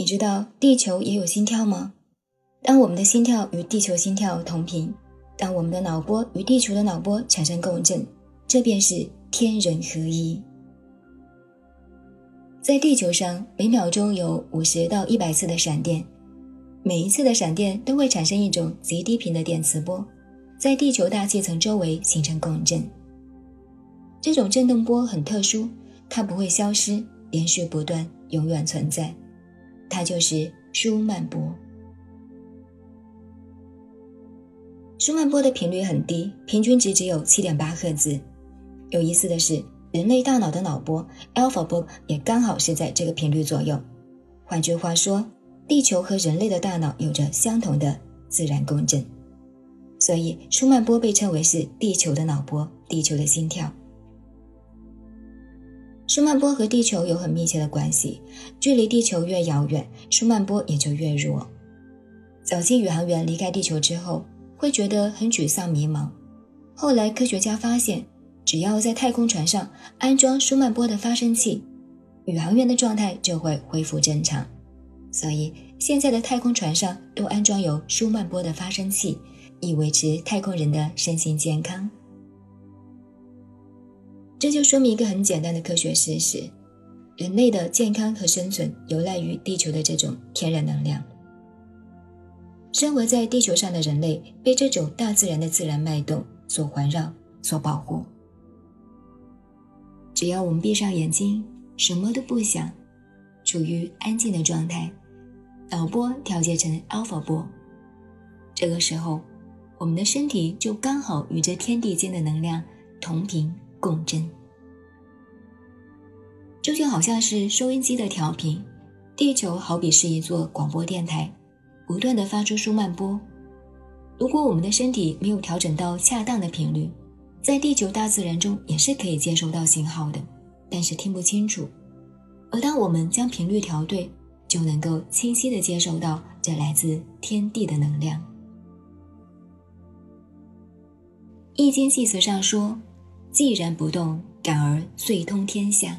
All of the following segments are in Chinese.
你知道地球也有心跳吗？当我们的心跳与地球心跳同频，当我们的脑波与地球的脑波产生共振，这便是天人合一。在地球上，每秒钟有五十到一百次的闪电，每一次的闪电都会产生一种极低频的电磁波，在地球大气层周围形成共振。这种振动波很特殊，它不会消失，连续不断，永远存在。它就是舒曼波。舒曼波的频率很低，平均值只有七点八赫兹。有意思的是，人类大脑的脑波 alpha 波也刚好是在这个频率左右。换句话说，地球和人类的大脑有着相同的自然共振，所以舒曼波被称为是地球的脑波，地球的心跳。舒曼波和地球有很密切的关系，距离地球越遥远，舒曼波也就越弱。早期宇航员离开地球之后，会觉得很沮丧迷茫。后来科学家发现，只要在太空船上安装舒曼波的发生器，宇航员的状态就会恢复正常。所以现在的太空船上都安装有舒曼波的发生器，以维持太空人的身心健康。这就说明一个很简单的科学事实：人类的健康和生存有赖于地球的这种天然能量。生活在地球上的人类被这种大自然的自然脉动所环绕、所保护。只要我们闭上眼睛，什么都不想，处于安静的状态，脑波调节成 alpha 波，这个时候，我们的身体就刚好与这天地间的能量同频。共振，这就好像是收音机的调频，地球好比是一座广播电台，不断的发出舒曼波。如果我们的身体没有调整到恰当的频率，在地球大自然中也是可以接收到信号的，但是听不清楚。而当我们将频率调对，就能够清晰的接收到这来自天地的能量。易经系辞上说。既然不动，感而遂通天下。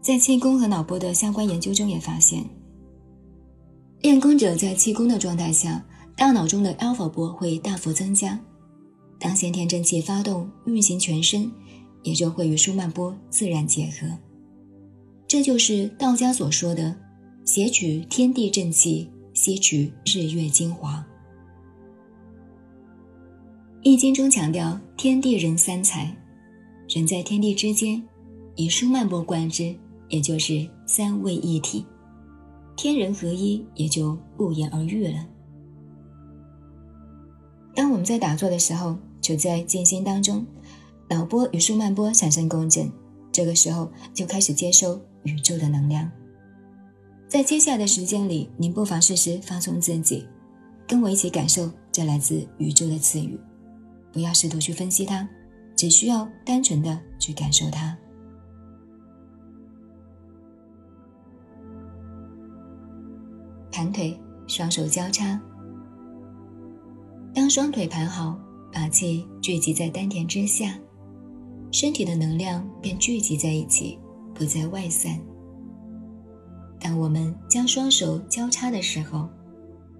在气功和脑波的相关研究中，也发现，练功者在气功的状态下，大脑中的 alpha 波会大幅增加。当先天真气发动运行全身，也就会与舒曼波自然结合。这就是道家所说的“挟取天地正气，吸取日月精华”。易经中强调天地人三才，人在天地之间，以舒曼波贯之，也就是三位一体，天人合一，也就不言而喻了。当我们在打坐的时候，处在静心当中，脑波与舒曼波产生共振，这个时候就开始接收宇宙的能量。在接下来的时间里，您不妨试试放松自己，跟我一起感受这来自宇宙的赐予。不要试图去分析它，只需要单纯的去感受它。盘腿，双手交叉。当双腿盘好，把气聚集在丹田之下，身体的能量便聚集在一起，不再外散。当我们将双手交叉的时候，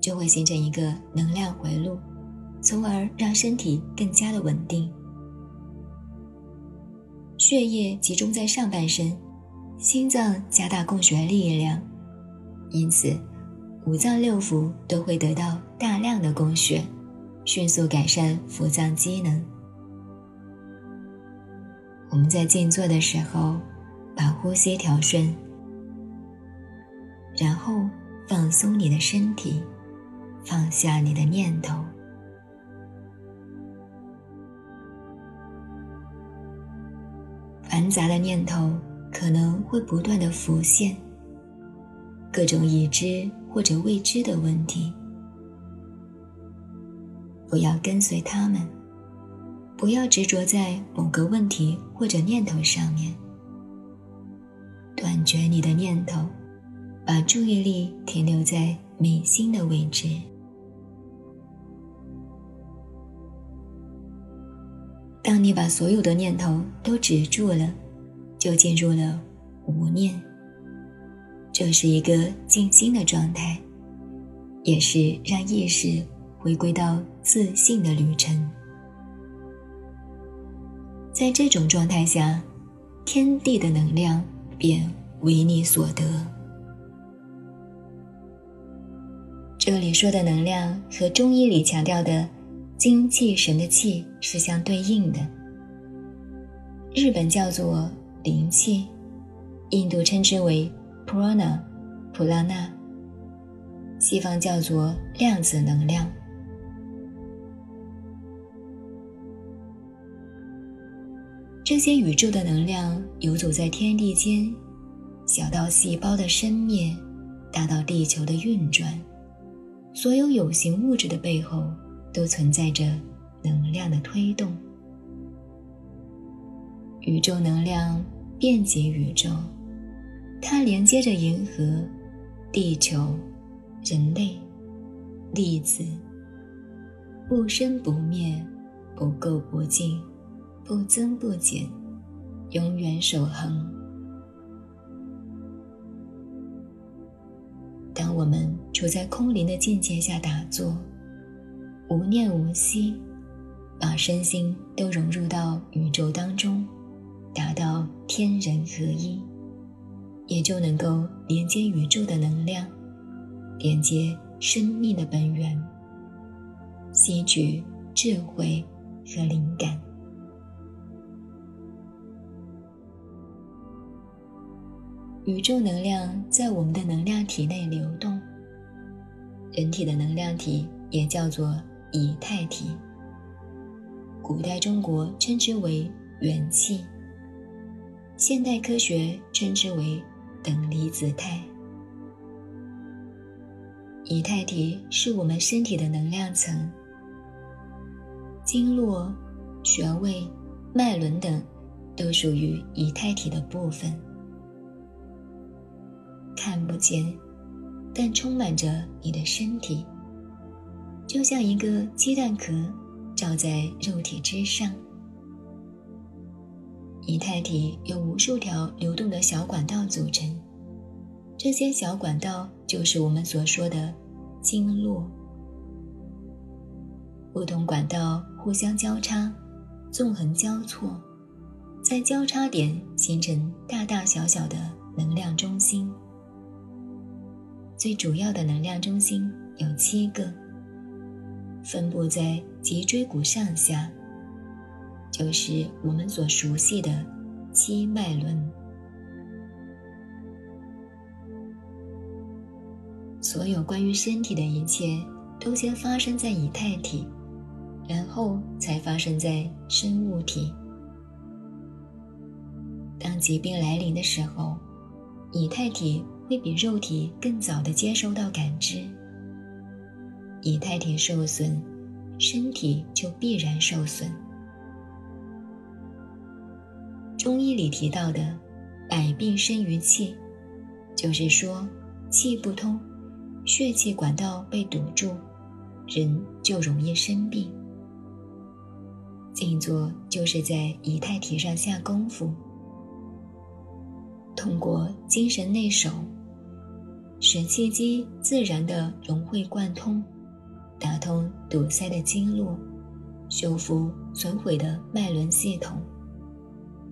就会形成一个能量回路。从而让身体更加的稳定，血液集中在上半身，心脏加大供血力量，因此五脏六腑都会得到大量的供血，迅速改善腹脏机能。我们在静坐的时候，把呼吸调顺，然后放松你的身体，放下你的念头。繁杂的念头可能会不断的浮现，各种已知或者未知的问题。不要跟随他们，不要执着在某个问题或者念头上面，断绝你的念头，把注意力停留在眉心的位置。当你把所有的念头都止住了，就进入了无念。这是一个静心的状态，也是让意识回归到自信的旅程。在这种状态下，天地的能量便为你所得。这里说的能量和中医里强调的精气神的气是相对应的。日本叫做灵气，印度称之为 prana，普拉纳，西方叫做量子能量。这些宇宙的能量游走在天地间，小到细胞的生灭，大到地球的运转，所有有形物质的背后都存在着能量的推动。宇宙能量遍及宇宙，它连接着银河、地球、人类、粒子，不生不灭，不垢不净。不增不减，永远守恒。当我们处在空灵的境界下打坐，无念无息，把身心都融入到宇宙当中，达到天人合一，也就能够连接宇宙的能量，连接生命的本源，吸取智慧和灵感。宇宙能量在我们的能量体内流动。人体的能量体也叫做以太体，古代中国称之为元气，现代科学称之为等离子态。以太体是我们身体的能量层，经络、穴位、脉轮等都属于以太体的部分。看不见，但充满着你的身体，就像一个鸡蛋壳照在肉体之上。以太体由无数条流动的小管道组成，这些小管道就是我们所说的经络。不同管道互相交叉，纵横交错，在交叉点形成大大小小的能量中心。最主要的能量中心有七个，分布在脊椎骨上下，就是我们所熟悉的七脉轮。所有关于身体的一切，都先发生在以太体，然后才发生在生物体。当疾病来临的时候，以太体。会比肉体更早的接收到感知。以太体受损，身体就必然受损。中医里提到的“百病生于气”，就是说气不通，血气管道被堵住，人就容易生病。静坐就是在仪态体上下功夫。通过精神内守，使气机自然的融会贯通，打通堵塞的经络，修复损毁的脉轮系统，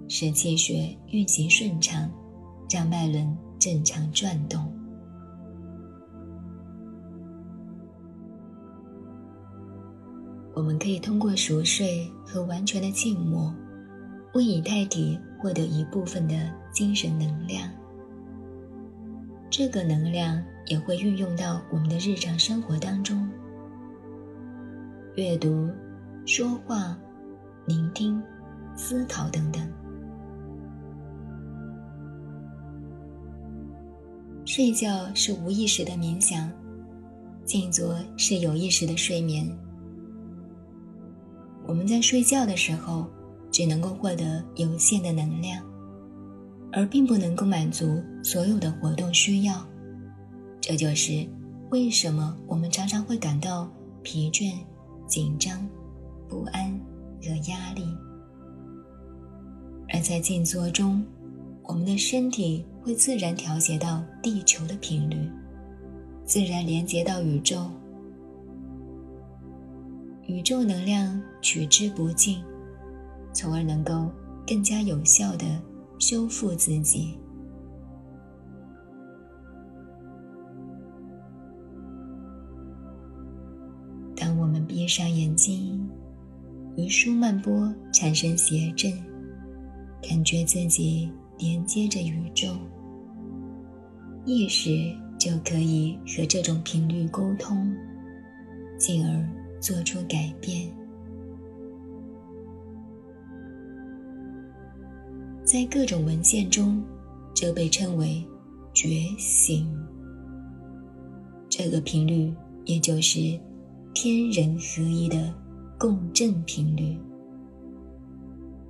使气血运行顺畅，让脉轮正常转动。我们可以通过熟睡和完全的静默，为以太体获得一部分的。精神能量，这个能量也会运用到我们的日常生活当中。阅读、说话、聆听、思考等等。睡觉是无意识的冥想，静坐是有意识的睡眠。我们在睡觉的时候，只能够获得有限的能量。而并不能够满足所有的活动需要，这就是为什么我们常常会感到疲倦、紧张、不安和压力。而在静坐中，我们的身体会自然调节到地球的频率，自然连接到宇宙。宇宙能量取之不尽，从而能够更加有效的修复自己。闭上眼睛，与舒曼波产生谐振，感觉自己连接着宇宙，意识就可以和这种频率沟通，进而做出改变。在各种文献中，这被称为觉醒。这个频率，也就是。天人合一的共振频率，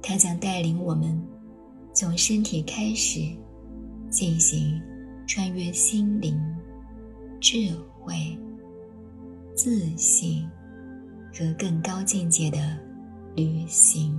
它将带领我们从身体开始，进行穿越心灵、智慧、自信和更高境界的旅行。